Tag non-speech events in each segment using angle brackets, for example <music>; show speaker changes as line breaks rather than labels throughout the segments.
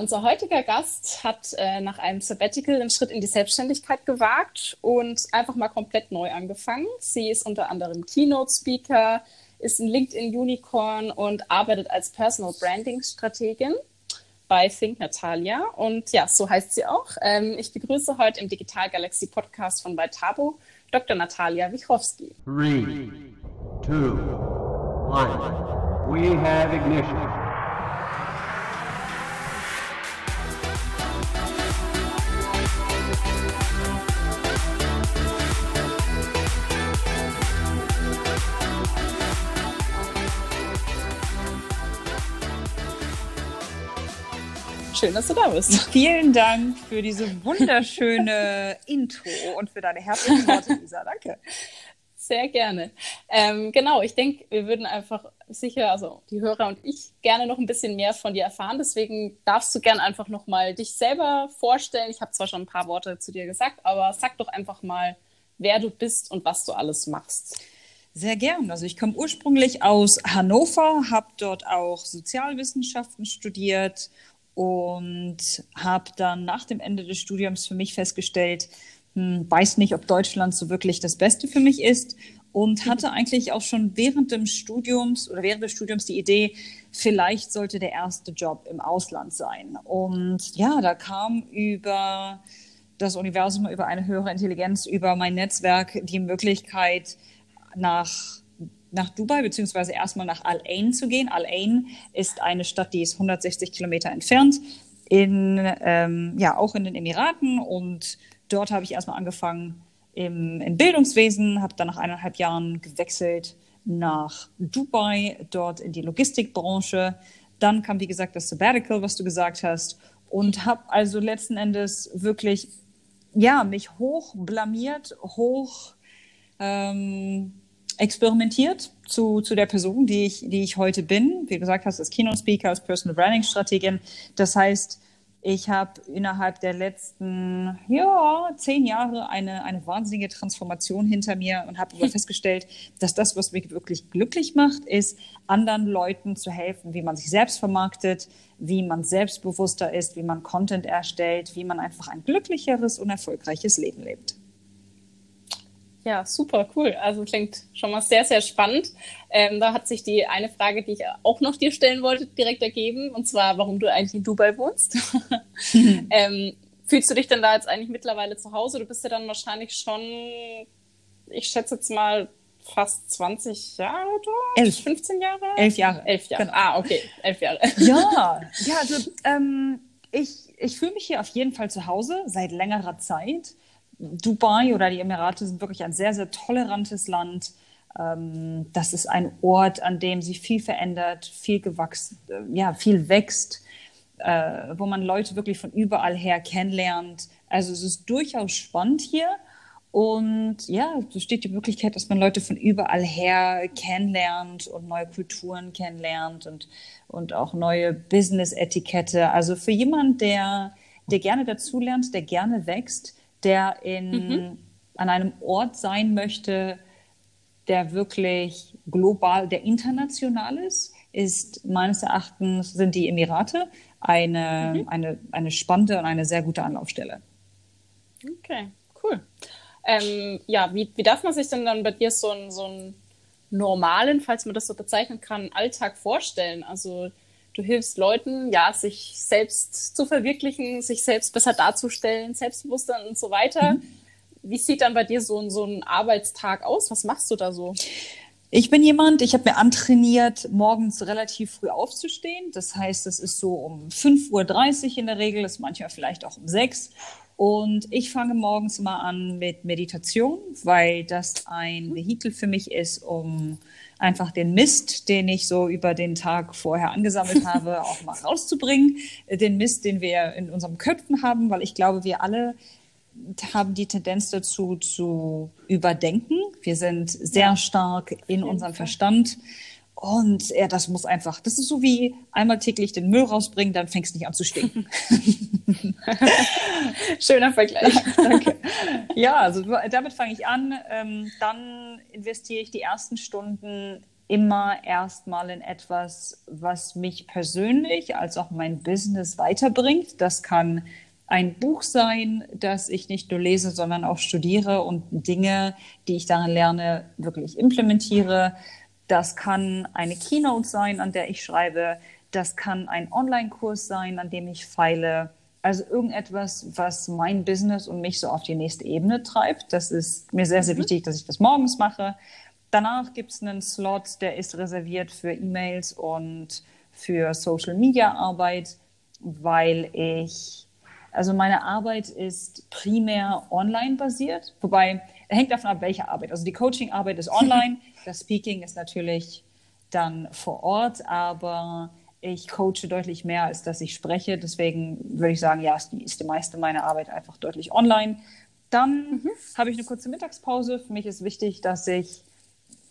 Unser heutiger Gast hat äh, nach einem Sabbatical einen Schritt in die Selbstständigkeit gewagt und einfach mal komplett neu angefangen. Sie ist unter anderem Keynote-Speaker, ist ein LinkedIn-Unicorn und arbeitet als Personal Branding-Strategin bei Think Natalia. Und ja, so heißt sie auch. Ähm, ich begrüße heute im Digital Galaxy Podcast von Valtabo Dr. Natalia Wichowski. Three, two, one. We have ignition. Schön, dass du da bist. <laughs>
Vielen Dank für diese wunderschöne <laughs> Intro und für deine herzlichen Worte, Lisa. Danke.
Sehr gerne. Ähm, genau, ich denke, wir würden einfach sicher, also die Hörer und ich, gerne noch ein bisschen mehr von dir erfahren. Deswegen darfst du gerne einfach nochmal dich selber vorstellen. Ich habe zwar schon ein paar Worte zu dir gesagt, aber sag doch einfach mal, wer du bist und was du alles machst.
Sehr gern. Also ich komme ursprünglich aus Hannover, habe dort auch Sozialwissenschaften studiert und habe dann nach dem Ende des Studiums für mich festgestellt, hm, weiß nicht, ob Deutschland so wirklich das Beste für mich ist und hatte eigentlich auch schon während des Studiums oder während des Studiums die Idee, vielleicht sollte der erste Job im Ausland sein. Und ja, da kam über das Universum, über eine höhere Intelligenz, über mein Netzwerk die Möglichkeit, nach nach Dubai, beziehungsweise erstmal nach Al Ain zu gehen. Al Ain ist eine Stadt, die ist 160 Kilometer entfernt, in, ähm, ja, auch in den Emiraten. Und dort habe ich erstmal angefangen im, im Bildungswesen, habe dann nach eineinhalb Jahren gewechselt nach Dubai, dort in die Logistikbranche. Dann kam, wie gesagt, das Sabbatical, was du gesagt hast. Und habe also letzten Endes wirklich, ja, mich hoch blamiert, hoch ähm, experimentiert zu, zu der Person, die ich, die ich heute bin. Wie du gesagt hast, als Keynote-Speaker, als Personal Branding-Strategin. Das heißt, ich habe innerhalb der letzten ja, zehn Jahre eine, eine wahnsinnige Transformation hinter mir und habe aber <laughs> festgestellt, dass das, was mich wirklich glücklich macht, ist, anderen Leuten zu helfen, wie man sich selbst vermarktet, wie man selbstbewusster ist, wie man Content erstellt, wie man einfach ein glücklicheres und erfolgreiches Leben lebt.
Ja, super, cool. Also klingt schon mal sehr, sehr spannend. Ähm, da hat sich die eine Frage, die ich auch noch dir stellen wollte, direkt ergeben, und zwar, warum du eigentlich in Dubai wohnst. <laughs> <laughs> ähm, fühlst du dich denn da jetzt eigentlich mittlerweile zu Hause? Du bist ja dann wahrscheinlich schon, ich schätze jetzt mal, fast 20 Jahre dort?
Elf.
15 Jahre?
Elf Jahre.
Elf Jahre. Genau. Ah, okay. Elf Jahre. <laughs>
Ja, ja also ähm, ich, ich fühle mich hier auf jeden Fall zu Hause seit längerer Zeit. Dubai oder die Emirate sind wirklich ein sehr, sehr tolerantes Land. Ähm, das ist ein Ort, an dem sich viel verändert, viel gewachsen, äh, ja, viel wächst, äh, wo man Leute wirklich von überall her kennenlernt. Also es ist durchaus spannend hier. Und ja, es besteht die Möglichkeit, dass man Leute von überall her kennenlernt und neue Kulturen kennenlernt und, und auch neue Business-Etikette. Also für jemanden, der, der gerne dazulernt, der gerne wächst, der in, mhm. an einem Ort sein möchte, der wirklich global, der international ist, ist meines Erachtens sind die Emirate eine, mhm. eine, eine spannende und eine sehr gute Anlaufstelle.
Okay, cool. Ähm, ja, wie, wie darf man sich denn dann bei dir so einen so einen normalen, falls man das so bezeichnen kann, Alltag vorstellen? Also du hilfst Leuten, ja, sich selbst zu verwirklichen, sich selbst besser darzustellen, selbstbewusster und so weiter. Mhm. Wie sieht dann bei dir so, so ein Arbeitstag aus? Was machst du da so?
Ich bin jemand, ich habe mir antrainiert, morgens relativ früh aufzustehen. Das heißt, es ist so um 5.30 Uhr in der Regel, ist manchmal vielleicht auch um 6 und ich fange morgens immer an mit Meditation, weil das ein Vehikel für mich ist, um einfach den Mist, den ich so über den Tag vorher angesammelt <laughs> habe, auch mal rauszubringen. Den Mist, den wir in unserem Köpfen haben, weil ich glaube, wir alle haben die Tendenz dazu zu überdenken. Wir sind sehr stark in unserem Verstand. Und ja, das muss einfach, das ist so wie einmal täglich den Müll rausbringen, dann fängst du nicht an zu stinken. <laughs>
Schöner Vergleich. <laughs>
Danke. Ja, also damit fange ich an. Ähm, dann investiere ich die ersten Stunden immer erstmal in etwas, was mich persönlich als auch mein Business weiterbringt. Das kann ein Buch sein, das ich nicht nur lese, sondern auch studiere und Dinge, die ich darin lerne, wirklich implementiere. Das kann eine Keynote sein, an der ich schreibe. Das kann ein Online-Kurs sein, an dem ich feile. Also irgendetwas, was mein Business und mich so auf die nächste Ebene treibt. Das ist mir sehr, sehr mhm. wichtig, dass ich das morgens mache. Danach gibt es einen Slot, der ist reserviert für E-Mails und für Social-Media-Arbeit, weil ich also meine Arbeit ist primär online basiert, wobei hängt davon ab, welche Arbeit. Also die Coaching-Arbeit ist <laughs> online, das Speaking ist natürlich dann vor Ort, aber ich coache deutlich mehr, als dass ich spreche. Deswegen würde ich sagen, ja, ist die, ist die meiste meiner Arbeit einfach deutlich online. Dann mhm. habe ich eine kurze Mittagspause. Für mich ist wichtig, dass ich,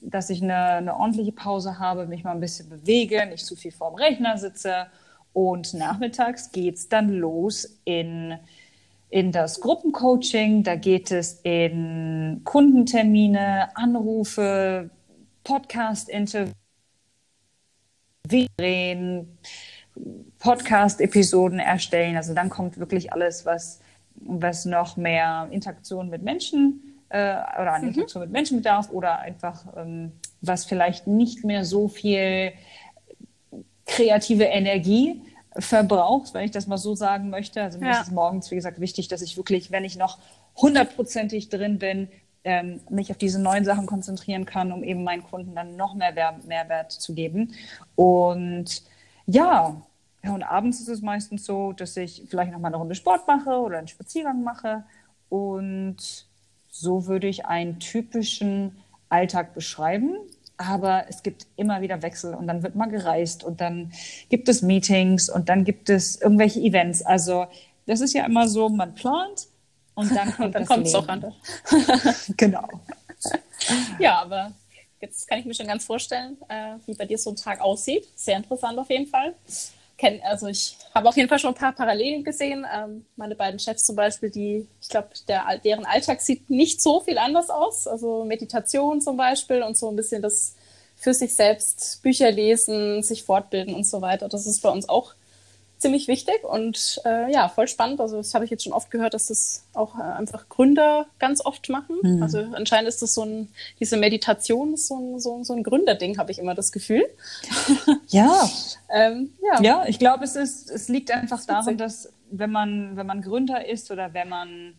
dass ich eine, eine ordentliche Pause habe, mich mal ein bisschen bewege, nicht zu viel vorm Rechner sitze und nachmittags geht es dann los in, in das Gruppencoaching. Da geht es in Kundentermine, Anrufe, Podcast-Interviews, drehen, Podcast-Episoden erstellen. Also dann kommt wirklich alles, was, was noch mehr Interaktion mit Menschen äh, oder an mhm. Interaktion mit Menschen bedarf oder einfach ähm, was vielleicht nicht mehr so viel kreative Energie verbraucht, wenn ich das mal so sagen möchte. Also mir ja. ist es morgens, wie gesagt, wichtig, dass ich wirklich, wenn ich noch hundertprozentig drin bin, ähm, mich auf diese neuen Sachen konzentrieren kann, um eben meinen Kunden dann noch mehr Mehrwert zu geben. Und ja, ja, und abends ist es meistens so, dass ich vielleicht noch mal eine Runde Sport mache oder einen Spaziergang mache. Und so würde ich einen typischen Alltag beschreiben aber es gibt immer wieder Wechsel und dann wird mal gereist und dann gibt es Meetings und dann gibt es irgendwelche Events. Also das ist ja immer so, man plant und dann kommt
dann kommt es auch an.
genau.
ja, aber jetzt kann ich mir schon ganz vorstellen, äh, wie bei dir so ein Tag aussieht. Sehr interessant auf jeden Fall kenn, also ich habe auf jeden Fall schon ein paar Parallelen gesehen. Ähm, meine beiden Chefs zum Beispiel, die, ich glaube, der, deren Alltag sieht nicht so viel anders aus. Also Meditation zum Beispiel und so ein bisschen das für sich selbst Bücher lesen, sich fortbilden und so weiter. Das ist bei uns auch ziemlich wichtig und äh, ja, voll spannend. Also das habe ich jetzt schon oft gehört, dass das auch äh, einfach Gründer ganz oft machen. Mhm. Also anscheinend ist das so ein, diese Meditation ist so ein, so, so ein Gründerding, habe ich immer das Gefühl. <laughs>
Ja. ähm, ja. ja, ich glaube, es ist, es liegt einfach daran, dass wenn man, wenn man Gründer ist oder wenn man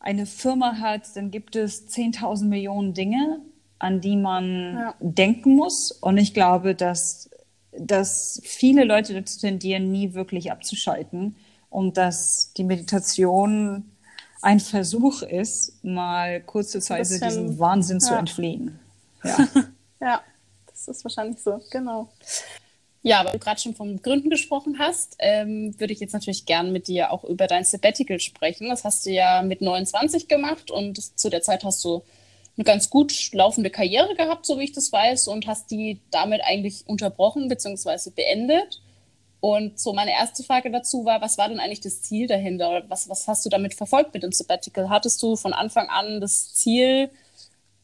eine Firma hat, dann gibt es 10.000 Millionen Dinge, an die man ja. denken muss. Und ich glaube, dass dass viele Leute dazu tendieren, nie wirklich abzuschalten und dass die Meditation ein Versuch ist, mal kurze Zeit diesem Wahnsinn ja. zu entfliehen.
Ja. <laughs> ja, das ist wahrscheinlich so, genau. Ja, weil du gerade schon vom Gründen gesprochen hast, ähm, würde ich jetzt natürlich gern mit dir auch über dein Sabbatical sprechen. Das hast du ja mit 29 gemacht und zu der Zeit hast du eine ganz gut laufende Karriere gehabt, so wie ich das weiß, und hast die damit eigentlich unterbrochen bzw. beendet. Und so meine erste Frage dazu war, was war denn eigentlich das Ziel dahinter? Was, was hast du damit verfolgt mit dem Sabbatical? Hattest du von Anfang an das Ziel,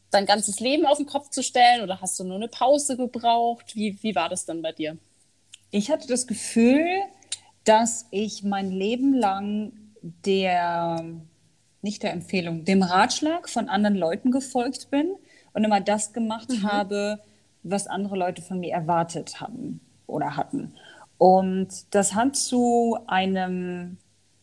dein ganzes Leben auf den Kopf zu stellen oder hast du nur eine Pause gebraucht? Wie, wie war das dann bei dir?
Ich hatte das Gefühl, dass ich mein Leben lang der nicht der Empfehlung, dem Ratschlag von anderen Leuten gefolgt bin und immer das gemacht mhm. habe, was andere Leute von mir erwartet haben oder hatten. Und das hat zu einem,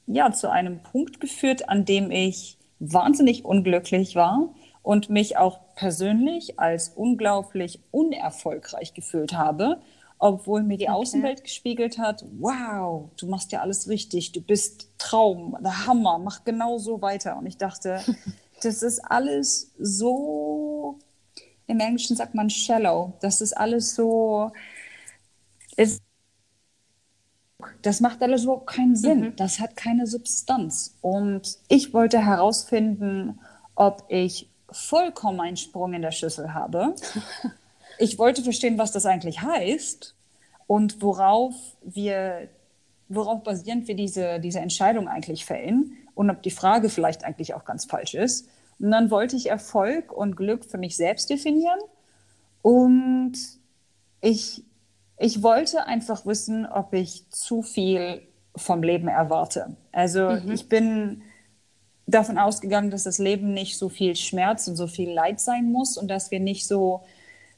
ja, zu einem Punkt geführt, an dem ich wahnsinnig unglücklich war und mich auch persönlich als unglaublich unerfolgreich gefühlt habe obwohl mir die okay. Außenwelt gespiegelt hat, wow, du machst ja alles richtig, du bist Traum, der Hammer, mach genau so weiter. Und ich dachte, <laughs> das ist alles so, im Englischen sagt man shallow, das ist alles so, ist, das macht alles so keinen Sinn, mhm. das hat keine Substanz. Und ich wollte herausfinden, ob ich vollkommen einen Sprung in der Schüssel habe <laughs> ich wollte verstehen, was das eigentlich heißt und worauf wir, worauf basierend wir diese, diese Entscheidung eigentlich fällen und ob die Frage vielleicht eigentlich auch ganz falsch ist. Und dann wollte ich Erfolg und Glück für mich selbst definieren und ich, ich wollte einfach wissen, ob ich zu viel vom Leben erwarte. Also mhm. ich bin davon ausgegangen, dass das Leben nicht so viel Schmerz und so viel Leid sein muss und dass wir nicht so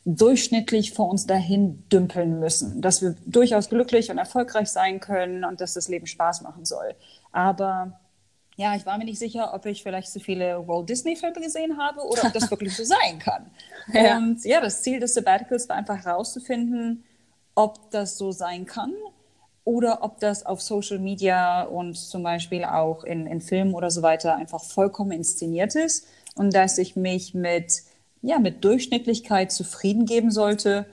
durchschnittlich vor uns dahin dümpeln müssen, dass wir durchaus glücklich und erfolgreich sein können und dass das Leben Spaß machen soll. Aber ja, ich war mir nicht sicher, ob ich vielleicht zu viele Walt Disney-Filme gesehen habe oder ob das <laughs> wirklich so sein kann. Ja. Und ja, das Ziel des Sabbaticals war einfach herauszufinden, ob das so sein kann oder ob das auf Social Media und zum Beispiel auch in, in Filmen oder so weiter einfach vollkommen inszeniert ist und dass ich mich mit, ja, mit Durchschnittlichkeit zufrieden geben sollte.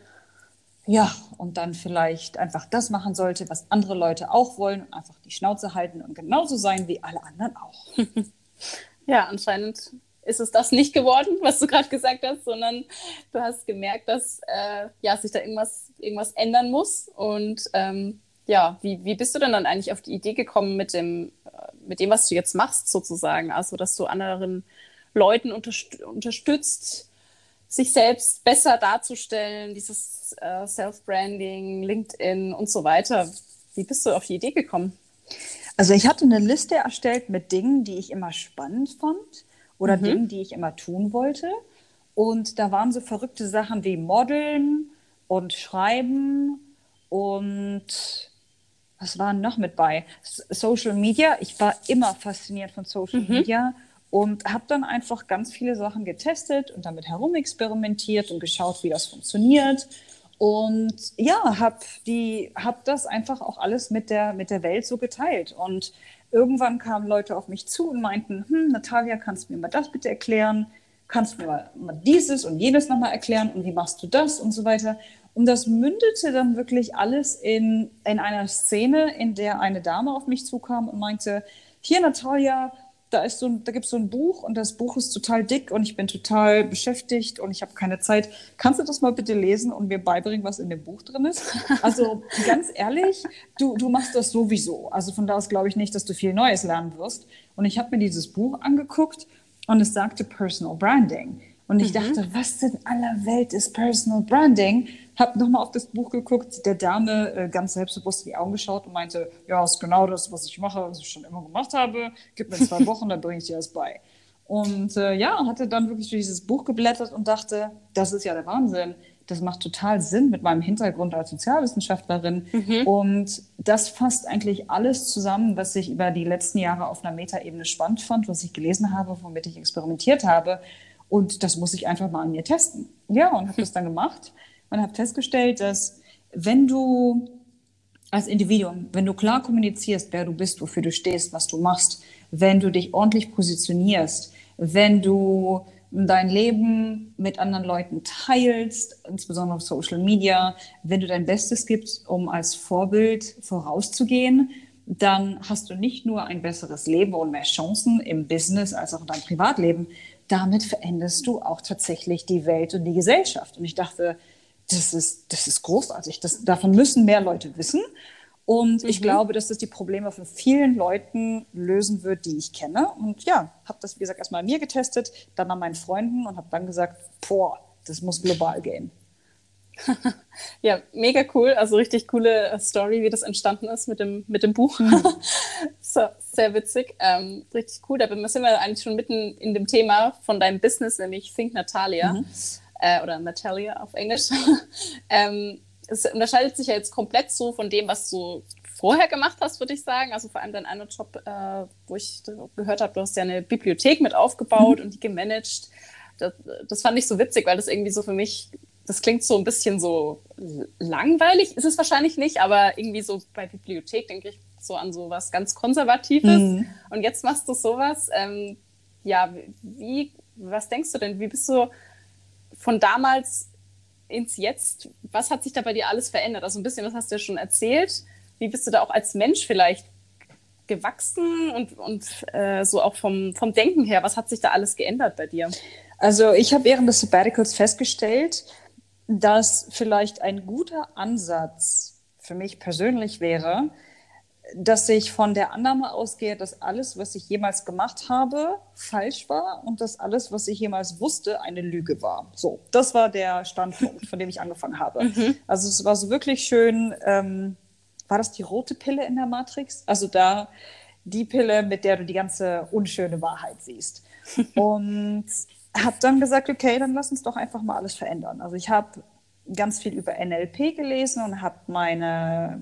Ja, und dann vielleicht einfach das machen sollte, was andere Leute auch wollen und einfach die Schnauze halten und genauso sein wie alle anderen auch. <laughs>
ja, anscheinend ist es das nicht geworden, was du gerade gesagt hast, sondern du hast gemerkt, dass äh, ja, sich da irgendwas, irgendwas ändern muss und ähm, ja, wie, wie bist du denn dann eigentlich auf die Idee gekommen mit dem, mit dem, was du jetzt machst, sozusagen? Also, dass du anderen Leuten unterst unterstützt, sich selbst besser darzustellen, dieses äh, Self-Branding, LinkedIn und so weiter. Wie bist du auf die Idee gekommen?
Also ich hatte eine Liste erstellt mit Dingen, die ich immer spannend fand oder mhm. Dingen, die ich immer tun wollte. Und da waren so verrückte Sachen wie Modeln und Schreiben und was war noch mit bei? Social Media. Ich war immer fasziniert von Social mhm. Media und habe dann einfach ganz viele Sachen getestet und damit herumexperimentiert und geschaut, wie das funktioniert. Und ja, habe hab das einfach auch alles mit der, mit der Welt so geteilt. Und irgendwann kamen Leute auf mich zu und meinten, hm, Natalia, kannst du mir mal das bitte erklären? Kannst du mir mal, mal dieses und jenes nochmal erklären? Und wie machst du das und so weiter? Und das mündete dann wirklich alles in, in einer Szene, in der eine Dame auf mich zukam und meinte, hier Natalia, da, ist so ein, da gibt es so ein Buch und das Buch ist total dick und ich bin total beschäftigt und ich habe keine Zeit. Kannst du das mal bitte lesen und mir beibringen, was in dem Buch drin ist? <laughs> Also ganz ehrlich, du, du machst das sowieso. Also von da aus glaube ich nicht, dass du viel Neues lernen wirst. Und ich habe mir dieses Buch angeguckt und es sagte Personal Branding. Und ich mhm. dachte, was in aller Welt ist Personal Branding? Hab nochmal auf das Buch geguckt, der Dame äh, ganz selbstbewusst in die Augen geschaut und meinte, ja, ist genau das, was ich mache, was ich schon immer gemacht habe. Gib mir zwei <laughs> Wochen, dann bringe ich dir das bei. Und äh, ja, hatte dann wirklich dieses Buch geblättert und dachte, das ist ja der Wahnsinn. Das macht total Sinn mit meinem Hintergrund als Sozialwissenschaftlerin. Mhm. Und das fasst eigentlich alles zusammen, was ich über die letzten Jahre auf einer Metaebene spannend fand, was ich gelesen habe, womit ich experimentiert habe. Und das muss ich einfach mal an mir testen. Ja, und habe das dann gemacht und habe festgestellt, dass wenn du als Individuum, wenn du klar kommunizierst, wer du bist, wofür du stehst, was du machst, wenn du dich ordentlich positionierst, wenn du dein Leben mit anderen Leuten teilst, insbesondere auf Social Media, wenn du dein Bestes gibst, um als Vorbild vorauszugehen, dann hast du nicht nur ein besseres Leben und mehr Chancen im Business als auch in deinem Privatleben, damit veränderst du auch tatsächlich die Welt und die Gesellschaft. Und ich dachte, das ist, das ist großartig. Das, davon müssen mehr Leute wissen. Und mhm. ich glaube, dass das die Probleme von vielen Leuten lösen wird, die ich kenne. Und ja, habe das, wie gesagt, erstmal an mir getestet, dann an meinen Freunden und habe dann gesagt, boah, das muss global gehen. <laughs>
ja, mega cool. Also richtig coole äh, Story, wie das entstanden ist mit dem, mit dem Buch. Mhm. <laughs> so, sehr witzig. Ähm, richtig cool. Da sind wir eigentlich schon mitten in dem Thema von deinem Business, nämlich Think Natalia. Mhm. Äh, oder Natalia auf Englisch. <laughs> ähm, es unterscheidet sich ja jetzt komplett so von dem, was du vorher gemacht hast, würde ich sagen. Also vor allem dein einer Job, äh, wo ich gehört habe, du hast ja eine Bibliothek mit aufgebaut mhm. und die gemanagt. Das, das fand ich so witzig, weil das irgendwie so für mich das klingt so ein bisschen so langweilig, ist es wahrscheinlich nicht, aber irgendwie so bei Bibliothek denke ich so an so was ganz Konservatives. Mhm. Und jetzt machst du sowas. Ähm, ja, wie, was denkst du denn? Wie bist du von damals ins Jetzt? Was hat sich da bei dir alles verändert? Also ein bisschen, was hast du ja schon erzählt. Wie bist du da auch als Mensch vielleicht gewachsen und, und äh, so auch vom, vom Denken her? Was hat sich da alles geändert bei dir?
Also ich habe während des Sabbaticals festgestellt, dass vielleicht ein guter Ansatz für mich persönlich wäre, dass ich von der Annahme ausgehe, dass alles, was ich jemals gemacht habe, falsch war und dass alles, was ich jemals wusste, eine Lüge war. So, das war der Standpunkt, von dem ich angefangen habe. Mhm. Also es war so wirklich schön. Ähm, war das die rote Pille in der Matrix? Also da die Pille, mit der du die ganze unschöne Wahrheit siehst. <laughs> Und habe dann gesagt, okay, dann lass uns doch einfach mal alles verändern. Also ich habe ganz viel über NLP gelesen und habe meine,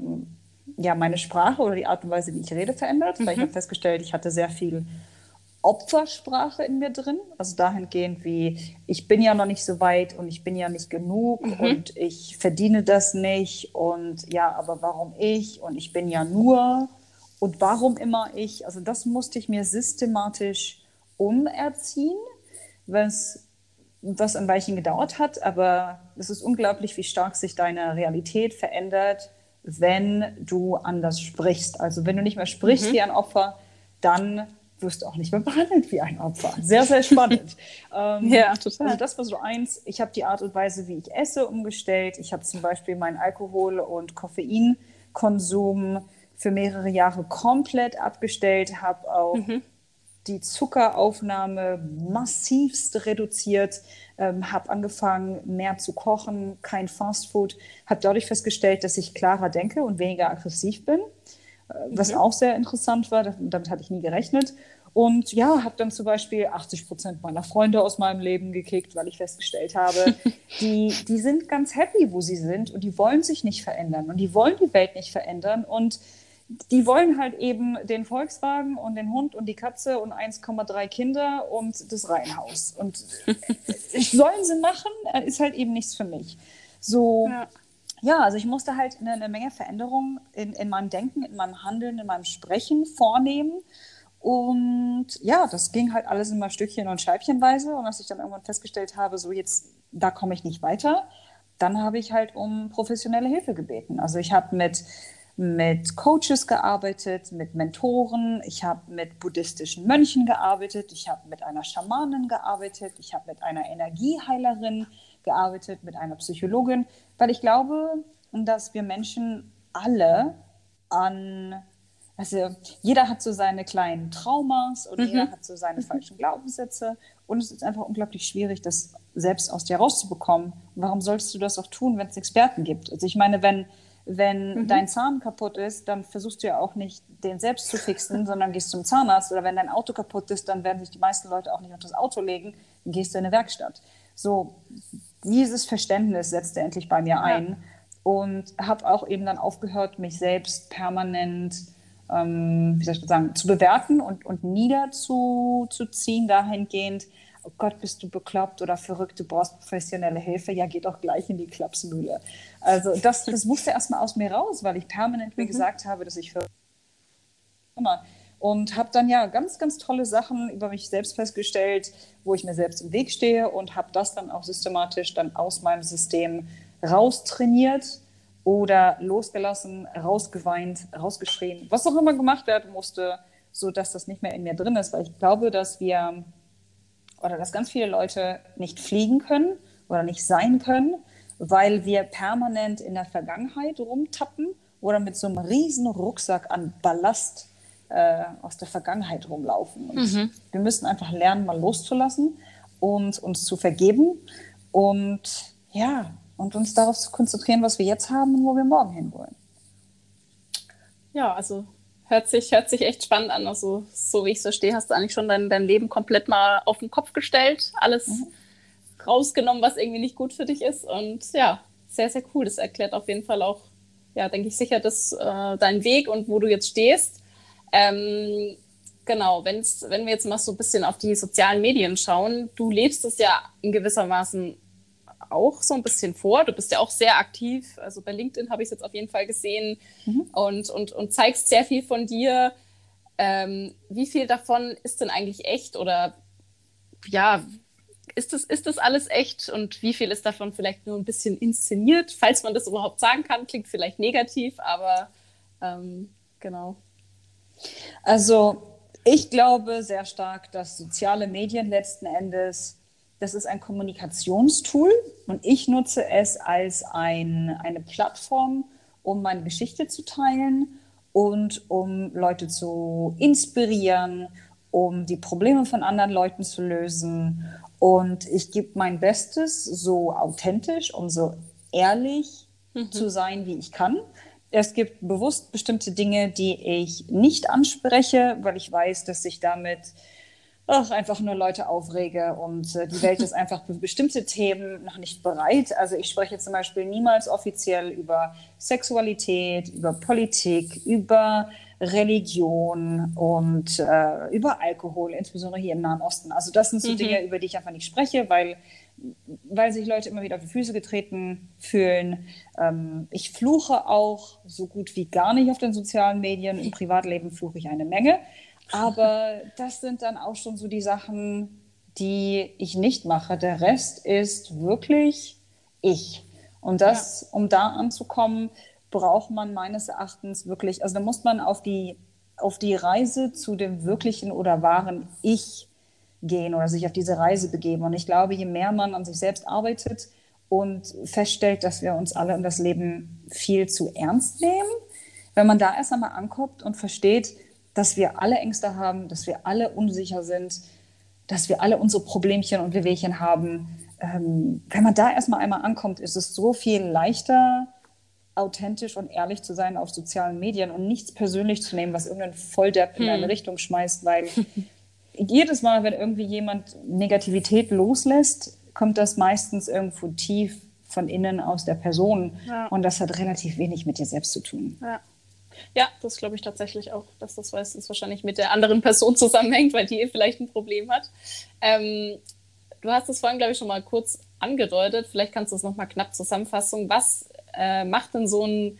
ja, meine Sprache oder die Art und Weise, wie ich rede, verändert, mhm. weil ich habe festgestellt, ich hatte sehr viel Opfersprache in mir drin, also dahingehend wie, ich bin ja noch nicht so weit und ich bin ja nicht genug mhm. und ich verdiene das nicht und ja, aber warum ich? Und ich bin ja nur und warum immer ich, also das musste ich mir systematisch umerziehen, was, was ein Weilchen gedauert hat, aber es ist unglaublich, wie stark sich deine Realität verändert, wenn du anders sprichst. Also wenn du nicht mehr sprichst mhm. wie ein Opfer, dann wirst du auch nicht mehr <laughs> behandelt wie ein Opfer. Sehr, sehr spannend. <laughs> ähm, ja, total. Also das war so eins. Ich habe die Art und Weise, wie ich esse, umgestellt. Ich habe zum Beispiel meinen Alkohol- und Koffeinkonsum für mehrere Jahre komplett abgestellt, habe auch mhm. Die Zuckeraufnahme massivst reduziert, ähm, habe angefangen, mehr zu kochen, kein Fastfood, habe dadurch festgestellt, dass ich klarer denke und weniger aggressiv bin was mhm. auch sehr interessant war. Damit hatte ich nie gerechnet. Und ja, habe dann zum Beispiel 80 Prozent meiner Freunde aus meinem Leben gekickt, weil ich festgestellt habe, <laughs> die, die sind ganz happy, wo sie sind und die wollen sich nicht verändern und die wollen die Welt nicht verändern und die wollen halt eben den Volkswagen und den Hund und die Katze und 1,3 Kinder und das Reihenhaus. Und <laughs> sollen sie machen, ist halt eben nichts für mich. So. Ja ja, also ich musste halt eine, eine Menge Veränderungen in, in meinem Denken, in meinem Handeln, in meinem Sprechen vornehmen. Und ja, das ging halt alles immer Stückchen und Scheibchenweise. Und als ich dann irgendwann festgestellt habe, so jetzt, da komme ich nicht weiter, dann habe ich halt um professionelle Hilfe gebeten. Also ich habe mit, mit Coaches gearbeitet, mit Mentoren, ich habe mit buddhistischen Mönchen gearbeitet, ich habe mit einer Schamanin gearbeitet, ich habe mit einer Energieheilerin gearbeitet, mit einer Psychologin, weil ich glaube, dass wir Menschen alle an, also jeder hat so seine kleinen Traumas und mhm. jeder hat so seine falschen Glaubenssätze und es ist einfach unglaublich schwierig, das selbst aus dir rauszubekommen. Warum solltest du das auch tun, wenn es Experten gibt? Also ich meine, wenn wenn mhm. dein Zahn kaputt ist, dann versuchst du ja auch nicht, den selbst zu fixen, sondern gehst zum Zahnarzt. Oder wenn dein Auto kaputt ist, dann werden sich die meisten Leute auch nicht unter das Auto legen, dann gehst du in eine Werkstatt. So, dieses Verständnis setzte endlich bei mir ein ja. und habe auch eben dann aufgehört, mich selbst permanent, ähm, wie soll ich sagen, zu bewerten und, und niederzuziehen dahingehend, oh Gott, bist du bekloppt oder verrückt, du brauchst professionelle Hilfe, ja, geh doch gleich in die Klapsmühle. Also das, das musste erstmal aus mir raus, weil ich permanent mir mhm. gesagt habe, dass ich für immer und habe dann ja ganz, ganz tolle Sachen über mich selbst festgestellt, wo ich mir selbst im Weg stehe und habe das dann auch systematisch dann aus meinem System raustrainiert oder losgelassen, rausgeweint, rausgeschrien, was auch immer gemacht werden musste, so dass das nicht mehr in mir drin ist, weil ich glaube, dass wir oder dass ganz viele Leute nicht fliegen können oder nicht sein können, weil wir permanent in der Vergangenheit rumtappen oder mit so einem riesen Rucksack an Ballast äh, aus der Vergangenheit rumlaufen. Mhm. wir müssen einfach lernen, mal loszulassen und uns zu vergeben und ja, und uns darauf zu konzentrieren, was wir jetzt haben und wo wir morgen hinwollen.
Ja, also hört sich, hört sich echt spannend an. Also, so wie ich so stehe, hast du eigentlich schon dein, dein Leben komplett mal auf den Kopf gestellt, alles mhm. rausgenommen, was irgendwie nicht gut für dich ist. Und ja, sehr, sehr cool. Das erklärt auf jeden Fall auch, ja, denke ich sicher, dass äh, dein Weg und wo du jetzt stehst. Ähm, genau, wenn's, wenn wir jetzt mal so ein bisschen auf die sozialen Medien schauen, du lebst es ja in gewissermaßen auch so ein bisschen vor. Du bist ja auch sehr aktiv. Also bei LinkedIn habe ich es jetzt auf jeden Fall gesehen mhm. und, und, und zeigst sehr viel von dir. Ähm, wie viel davon ist denn eigentlich echt oder ja, ist das, ist das alles echt und wie viel ist davon vielleicht nur ein bisschen inszeniert? Falls man das überhaupt sagen kann, klingt vielleicht negativ, aber ähm, genau.
Also ich glaube sehr stark, dass soziale Medien letzten Endes, das ist ein Kommunikationstool und ich nutze es als ein, eine Plattform, um meine Geschichte zu teilen und um Leute zu inspirieren, um die Probleme von anderen Leuten zu lösen. Und ich gebe mein Bestes, so authentisch und so ehrlich mhm. zu sein, wie ich kann. Es gibt bewusst bestimmte Dinge, die ich nicht anspreche, weil ich weiß, dass ich damit ach, einfach nur Leute aufrege und äh, die Welt ist <laughs> einfach für bestimmte Themen noch nicht bereit. Also ich spreche zum Beispiel niemals offiziell über Sexualität, über Politik, über Religion und äh, über Alkohol, insbesondere hier im Nahen Osten. Also das sind so mhm. Dinge, über die ich einfach nicht spreche, weil, weil sich Leute immer wieder auf die Füße getreten fühlen. Ähm, ich fluche auch so gut wie gar nicht auf den sozialen Medien. Im Privatleben fluche ich eine Menge. Aber das sind dann auch schon so die Sachen, die ich nicht mache. Der Rest ist wirklich ich. Und das, ja. um da anzukommen, braucht man meines Erachtens wirklich, also da muss man auf die, auf die Reise zu dem wirklichen oder wahren Ich gehen oder sich auf diese Reise begeben. Und ich glaube, je mehr man an sich selbst arbeitet und feststellt, dass wir uns alle in das Leben viel zu ernst nehmen, wenn man da erst einmal ankommt und versteht, dass wir alle Ängste haben, dass wir alle unsicher sind, dass wir alle unsere Problemchen und Wehwehchen haben. Ähm, wenn man da erstmal einmal ankommt, ist es so viel leichter, authentisch und ehrlich zu sein auf sozialen Medien und nichts persönlich zu nehmen, was irgendein Volldepp in hm. eine Richtung schmeißt, weil <laughs> jedes Mal, wenn irgendwie jemand Negativität loslässt, kommt das meistens irgendwo tief von innen aus der Person ja. und das hat relativ wenig mit dir selbst zu tun.
Ja. Ja, das glaube ich tatsächlich auch, dass das meistens wahrscheinlich mit der anderen Person <laughs> zusammenhängt, weil die vielleicht ein Problem hat. Ähm, du hast es vorhin, glaube ich, schon mal kurz angedeutet. Vielleicht kannst du es nochmal knapp zusammenfassen. Was äh, macht denn so ein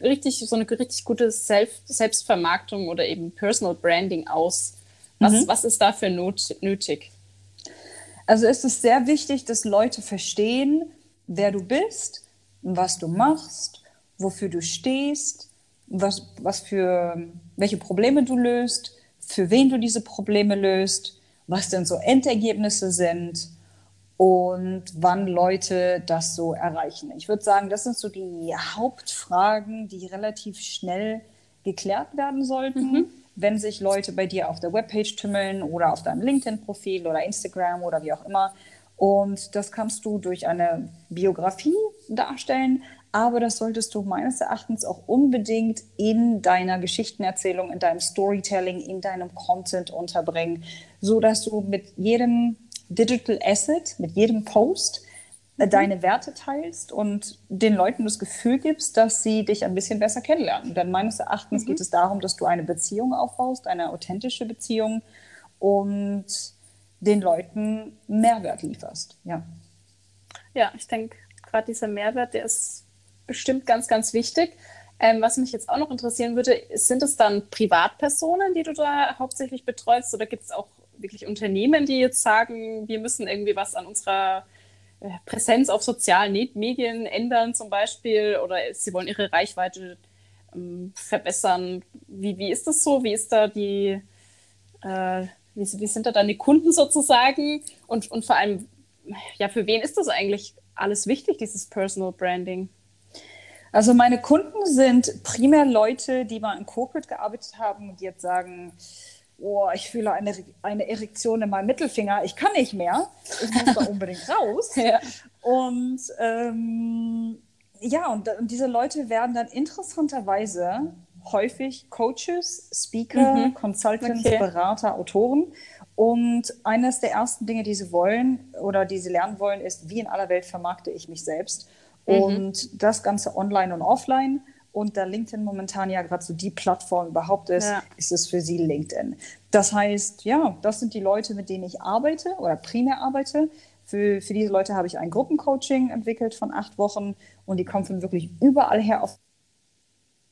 richtig, so eine richtig gute Self Selbstvermarktung oder eben Personal Branding aus? Was, mhm. was ist dafür not nötig?
Also ist es sehr wichtig, dass Leute verstehen, wer du bist, was du machst, wofür du stehst, was, was für, welche Probleme du löst, für wen du diese Probleme löst, was denn so Endergebnisse sind und wann Leute das so erreichen. Ich würde sagen, das sind so die Hauptfragen, die relativ schnell geklärt werden sollten, mhm. wenn sich Leute bei dir auf der Webpage tümmeln oder auf deinem LinkedIn-Profil oder Instagram oder wie auch immer. Und das kannst du durch eine Biografie darstellen, aber das solltest du meines Erachtens auch unbedingt in deiner Geschichtenerzählung, in deinem Storytelling, in deinem Content unterbringen, so dass du mit jedem Digital Asset, mit jedem Post äh, mhm. deine Werte teilst und den Leuten das Gefühl gibst, dass sie dich ein bisschen besser kennenlernen. Denn meines Erachtens mhm. geht es darum, dass du eine Beziehung aufbaust, eine authentische Beziehung und den Leuten Mehrwert lieferst. Ja,
ja ich denke, gerade dieser Mehrwert, der ist bestimmt ganz, ganz wichtig. Ähm, was mich jetzt auch noch interessieren würde, sind es dann Privatpersonen, die du da hauptsächlich betreust oder gibt es auch wirklich Unternehmen, die jetzt sagen, wir müssen irgendwie was an unserer äh, Präsenz auf sozialen Medien ändern zum Beispiel oder sie wollen ihre Reichweite ähm, verbessern. Wie, wie ist das so? Wie ist da die, äh, wie, wie sind da deine Kunden sozusagen? Und, und vor allem, ja, für wen ist das eigentlich alles wichtig, dieses Personal Branding?
Also meine Kunden sind primär Leute, die mal in Corporate gearbeitet haben und jetzt sagen, oh, ich fühle eine, eine Erektion in meinem Mittelfinger, ich kann nicht mehr, ich muss da unbedingt <laughs> raus. ja. Und ähm, ja, und, und, diese Leute werden dann interessanterweise häufig Coaches, Speaker, mhm. Consultants, okay. Berater, Autoren. Und eines der ersten Dinge, die sie wollen oder die sie lernen wollen, ist, wie in aller Welt vermarkte ich mich selbst. Mhm. Und das Ganze online und offline. Und da LinkedIn momentan ja gerade so die Plattform überhaupt ist, ja. ist es für sie LinkedIn. Das heißt, ja, das sind die Leute, mit denen ich arbeite oder primär arbeite. Für, für diese Leute habe ich ein Gruppencoaching entwickelt von acht Wochen und die kommen von wirklich überall her auf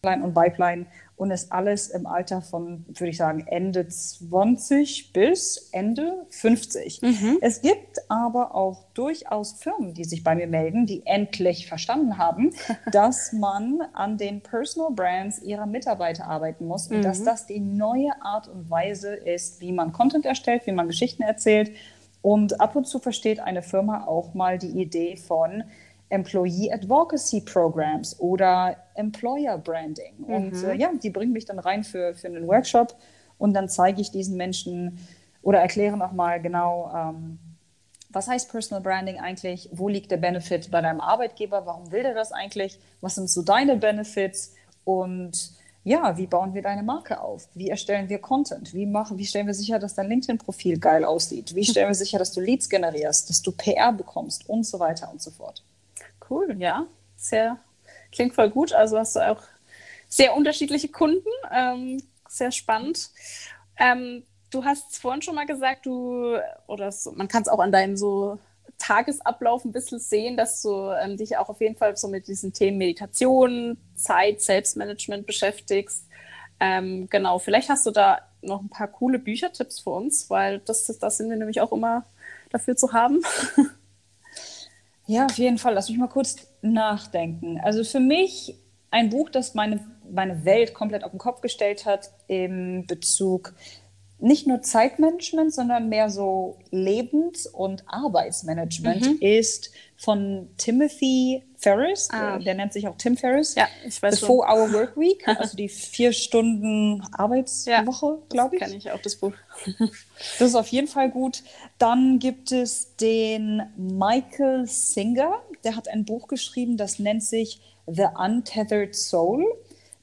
und Pipeline und ist alles im Alter von, würde ich sagen, Ende 20 bis Ende 50. Mhm. Es gibt aber auch durchaus Firmen, die sich bei mir melden, die endlich verstanden haben, <laughs> dass man an den Personal Brands ihrer Mitarbeiter arbeiten muss und dass mhm. das die neue Art und Weise ist, wie man Content erstellt, wie man Geschichten erzählt. Und ab und zu versteht eine Firma auch mal die Idee von, Employee Advocacy Programs oder Employer Branding. Mhm. Und äh, ja, die bringen mich dann rein für, für einen Workshop und dann zeige ich diesen Menschen oder erkläre nochmal genau, ähm, was heißt Personal Branding eigentlich? Wo liegt der Benefit bei deinem Arbeitgeber? Warum will der das eigentlich? Was sind so deine Benefits? Und ja, wie bauen wir deine Marke auf? Wie erstellen wir Content? Wie, machen, wie stellen wir sicher, dass dein LinkedIn-Profil geil aussieht? Wie stellen wir sicher, dass du Leads generierst, dass du PR bekommst und so weiter und so fort?
Cool, ja. Sehr, klingt voll gut. Also hast du auch sehr unterschiedliche Kunden. Ähm, sehr spannend. Ähm, du hast vorhin schon mal gesagt, du, oder so, man kann es auch an deinem so Tagesablauf ein bisschen sehen, dass du ähm, dich auch auf jeden Fall so mit diesen Themen Meditation, Zeit, Selbstmanagement beschäftigst. Ähm, genau, vielleicht hast du da noch ein paar coole Büchertipps für uns, weil das, das sind wir nämlich auch immer dafür zu haben. <laughs>
Ja, auf jeden Fall. Lass mich mal kurz nachdenken. Also für mich ein Buch, das meine, meine Welt komplett auf den Kopf gestellt hat im Bezug nicht nur Zeitmanagement, sondern mehr so Lebens- und Arbeitsmanagement mhm. ist von Timothy Ferris. Ah. Der nennt sich auch Tim Ferris.
Ja, ich weiß
The Four-Hour Work Week, <laughs> also die vier Stunden Arbeitswoche, ja, glaube ich.
Kenne ich auch das Buch. <laughs>
das ist auf jeden Fall gut. Dann gibt es den Michael Singer. Der hat ein Buch geschrieben, das nennt sich The Untethered Soul.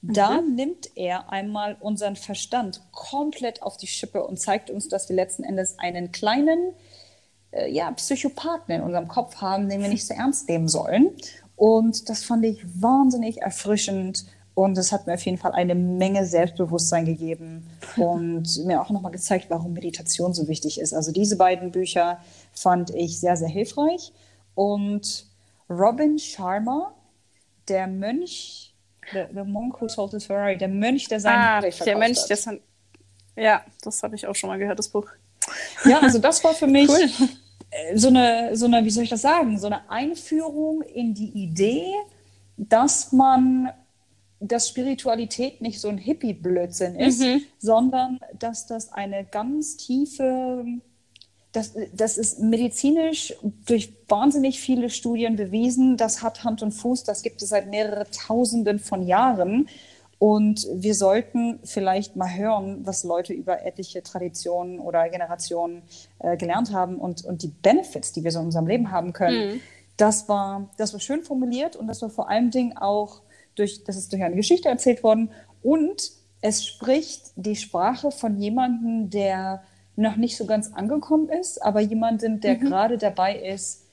Da mhm. nimmt er einmal unseren Verstand komplett auf die Schippe und zeigt uns, dass wir letzten Endes einen kleinen äh, ja, Psychopathen in unserem Kopf haben, den wir nicht so ernst nehmen sollen. Und das fand ich wahnsinnig erfrischend und es hat mir auf jeden Fall eine Menge Selbstbewusstsein gegeben <laughs> und mir auch nochmal gezeigt, warum Meditation so wichtig ist. Also diese beiden Bücher fand ich sehr, sehr hilfreich. Und Robin Sharma, der Mönch The, the Monk Who Sold His Ferrari, der Mönch, der sein
ah, der Mönch, hat. Der sein, ja, das habe ich auch schon mal gehört, das Buch.
Ja, also das war für mich <laughs> cool. So, eine, so eine, wie soll ich das sagen, so eine Einführung in die Idee, dass man, dass Spiritualität nicht so ein Hippie-Blödsinn ist, mhm. sondern dass das eine ganz tiefe das, das ist medizinisch durch wahnsinnig viele Studien bewiesen. Das hat Hand und Fuß. Das gibt es seit mehreren Tausenden von Jahren. Und wir sollten vielleicht mal hören, was Leute über etliche Traditionen oder Generationen äh, gelernt haben und, und die Benefits, die wir so in unserem Leben haben können. Mhm. Das, war, das war schön formuliert und das war vor allem Ding auch durch, das ist durch eine Geschichte erzählt worden. Und es spricht die Sprache von jemandem, der noch nicht so ganz angekommen ist, aber jemandem, der mhm. gerade dabei ist,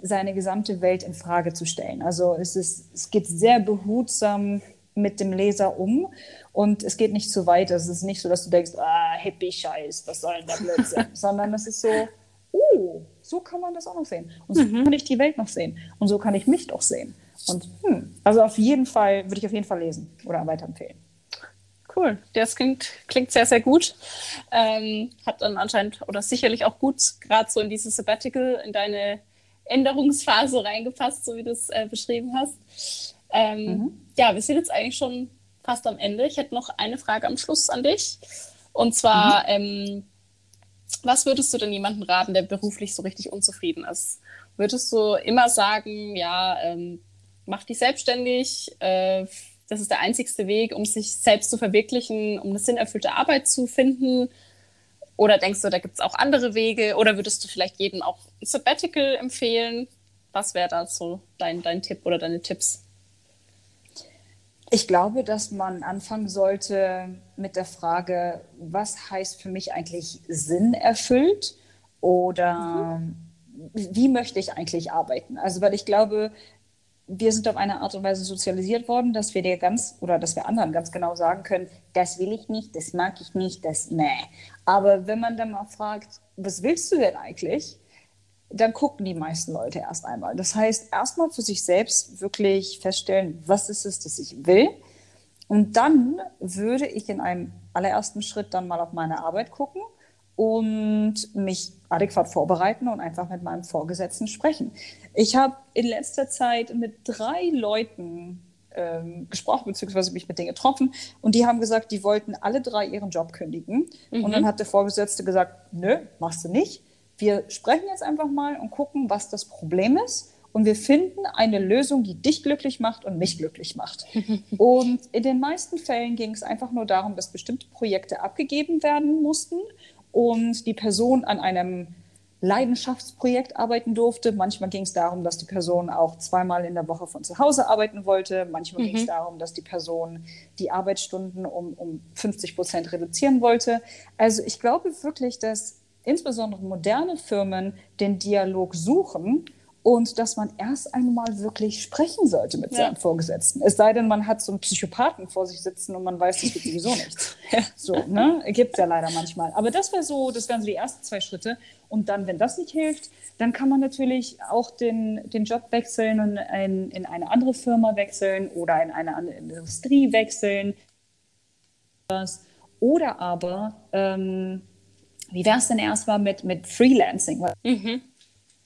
seine gesamte Welt in Frage zu stellen. Also es, ist, es geht sehr behutsam mit dem Leser um und es geht nicht zu weit. Es ist nicht so, dass du denkst, ah, Hippie-Scheiß, was soll denn der Blödsinn? <laughs> Sondern es ist so, oh, so kann man das auch noch sehen. Und so mhm. kann ich die Welt noch sehen. Und so kann ich mich doch sehen. Und hm, also auf jeden Fall, würde ich auf jeden Fall lesen oder weiterempfehlen
cool. Das klingt, klingt sehr, sehr gut. Ähm, hat dann anscheinend oder sicherlich auch gut gerade so in dieses Sabbatical, in deine Änderungsphase reingepasst, so wie du es äh, beschrieben hast. Ähm, mhm. Ja, wir sind jetzt eigentlich schon fast am Ende. Ich hätte noch eine Frage am Schluss an dich. Und zwar, mhm. ähm, was würdest du denn jemandem raten, der beruflich so richtig unzufrieden ist? Würdest du immer sagen, ja, ähm, mach dich selbstständig, äh, das ist der einzigste Weg, um sich selbst zu verwirklichen, um eine sinnerfüllte Arbeit zu finden? Oder denkst du, da gibt es auch andere Wege? Oder würdest du vielleicht jedem auch ein Sabbatical empfehlen? Was wäre da so dein, dein Tipp oder deine Tipps?
Ich glaube, dass man anfangen sollte mit der Frage, was heißt für mich eigentlich Sinn erfüllt oder mhm. wie möchte ich eigentlich arbeiten? Also, weil ich glaube, wir sind auf eine Art und Weise sozialisiert worden, dass wir dir ganz oder dass wir anderen ganz genau sagen können, das will ich nicht, das mag ich nicht, das nee. Aber wenn man dann mal fragt, was willst du denn eigentlich? Dann gucken die meisten Leute erst einmal. Das heißt, erstmal für sich selbst wirklich feststellen, was ist es, das ich will. Und dann würde ich in einem allerersten Schritt dann mal auf meine Arbeit gucken und mich adäquat vorbereiten und einfach mit meinem Vorgesetzten sprechen. Ich habe in letzter Zeit mit drei Leuten ähm, gesprochen, beziehungsweise mich mit denen getroffen und die haben gesagt, die wollten alle drei ihren Job kündigen. Mhm. Und dann hat der Vorgesetzte gesagt, nö, machst du nicht. Wir sprechen jetzt einfach mal und gucken, was das Problem ist. und wir finden eine Lösung, die dich glücklich macht und mich glücklich macht. <laughs> und in den meisten Fällen ging es einfach nur darum, dass bestimmte Projekte abgegeben werden mussten und die Person an einem Leidenschaftsprojekt arbeiten durfte. Manchmal ging es darum, dass die Person auch zweimal in der Woche von zu Hause arbeiten wollte. Manchmal mhm. ging es darum, dass die Person die Arbeitsstunden um, um 50 Prozent reduzieren wollte. Also ich glaube wirklich, dass insbesondere moderne Firmen den Dialog suchen und dass man erst einmal wirklich sprechen sollte mit ja. seinem Vorgesetzten. Es sei denn, man hat so einen Psychopathen vor sich sitzen und man weiß, das wird sowieso nichts. <laughs> So, ne? Gibt es ja leider manchmal. Aber das wäre so, das wären so die ersten zwei Schritte. Und dann, wenn das nicht hilft, dann kann man natürlich auch den, den Job wechseln und in, in eine andere Firma wechseln oder in eine andere Industrie wechseln. Oder aber, ähm, wie wäre es denn erstmal mit, mit Freelancing? Mhm.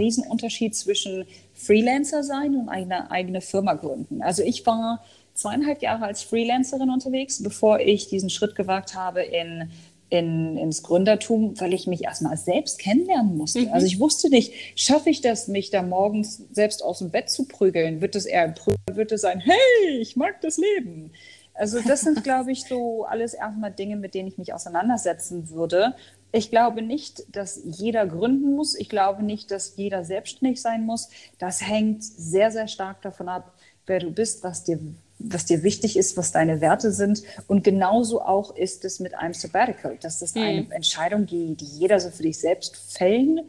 Riesenunterschied zwischen Freelancer sein und eine eigene Firma gründen. Also ich war zweieinhalb Jahre als Freelancerin unterwegs, bevor ich diesen Schritt gewagt habe in, in, ins Gründertum, weil ich mich erstmal selbst kennenlernen musste. Mhm. Also ich wusste nicht, schaffe ich das, mich da morgens selbst aus dem Bett zu prügeln? Wird es eher ein Prügel, wird es sein, hey, ich mag das Leben? Also das sind, <laughs> glaube ich, so alles erstmal Dinge, mit denen ich mich auseinandersetzen würde. Ich glaube nicht, dass jeder gründen muss. Ich glaube nicht, dass jeder selbstständig sein muss. Das hängt sehr, sehr stark davon ab, wer du bist, was dir, was dir wichtig ist, was deine Werte sind. Und genauso auch ist es mit einem Sabbatical, dass das mhm. eine Entscheidung, die, die jeder so für dich selbst fällen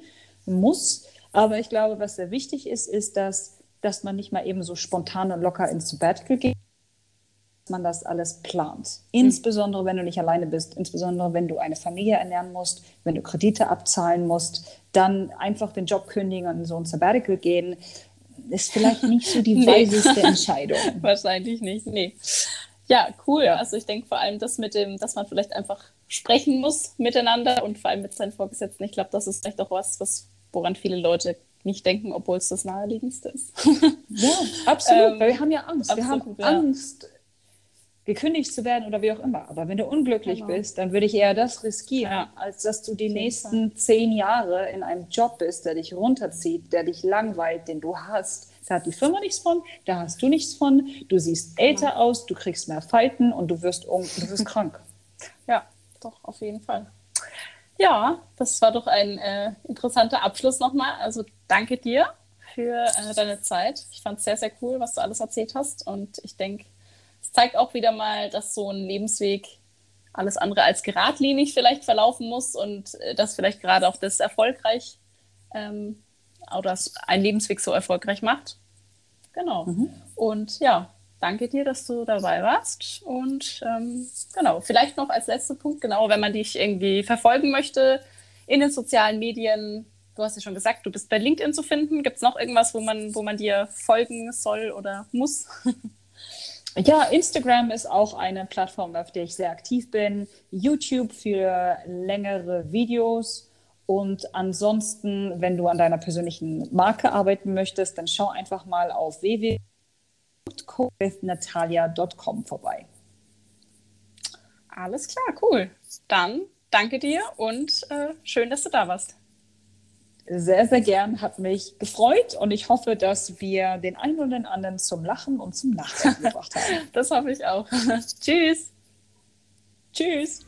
muss. Aber ich glaube, was sehr wichtig ist, ist, dass, dass man nicht mal eben so spontan und locker ins Sabbatical geht man das alles plant. Insbesondere, wenn du nicht alleine bist, insbesondere, wenn du eine Familie ernähren musst, wenn du Kredite abzahlen musst, dann einfach den Job kündigen und in so ein Sabbatical gehen, ist vielleicht nicht so die <laughs> nee. weiseste Entscheidung. <laughs>
Wahrscheinlich nicht, nee. Ja, cool. Also ich denke vor allem das mit dem, dass man vielleicht einfach sprechen muss miteinander und vor allem mit seinen Vorgesetzten. Ich glaube, das ist vielleicht auch was, was woran viele Leute nicht denken, obwohl es das naheliegendste ist. <laughs>
ja, absolut. Ähm, wir haben ja Angst. Absolut, wir haben ja. Angst, gekündigt zu werden oder wie auch immer. Aber wenn du unglücklich genau. bist, dann würde ich eher das riskieren, ja. als dass du die nächsten zehn Jahre in einem Job bist, der dich runterzieht, der dich langweilt, den du hast. Da hat die Firma nichts von, da hast du nichts von, du siehst älter ja. aus, du kriegst mehr Falten und du wirst, um, du wirst krank. <laughs>
Ja, doch, auf jeden Fall. Ja, das war doch ein äh, interessanter Abschluss nochmal. Also danke dir für äh, deine Zeit. Ich fand es sehr, sehr cool, was du alles erzählt hast. Und ich denke, es zeigt auch wieder mal, dass so ein Lebensweg alles andere als geradlinig vielleicht verlaufen muss und äh, dass vielleicht gerade auch das erfolgreich ähm, oder ein Lebensweg so erfolgreich macht. Genau. Mhm. Und ja, danke dir, dass du dabei warst. Und ähm, genau, vielleicht noch als letzter Punkt, genau, wenn man dich irgendwie verfolgen möchte in den sozialen Medien, du hast ja schon gesagt, du bist bei LinkedIn zu finden. Gibt es noch irgendwas, wo man, wo man dir folgen soll oder muss? <laughs>
Ja, Instagram ist auch eine Plattform, auf der ich sehr aktiv bin. YouTube für längere Videos. Und ansonsten, wenn du an deiner persönlichen Marke arbeiten möchtest, dann schau einfach mal auf www.cowithnatalia.com vorbei.
Alles klar, cool. Dann danke dir und äh, schön, dass du da warst
sehr, sehr gern, hat mich gefreut und ich hoffe, dass wir den einen oder den anderen zum Lachen und zum Nachdenken gebracht haben. <laughs>
Das hoffe ich auch. <laughs> Tschüss.
Tschüss.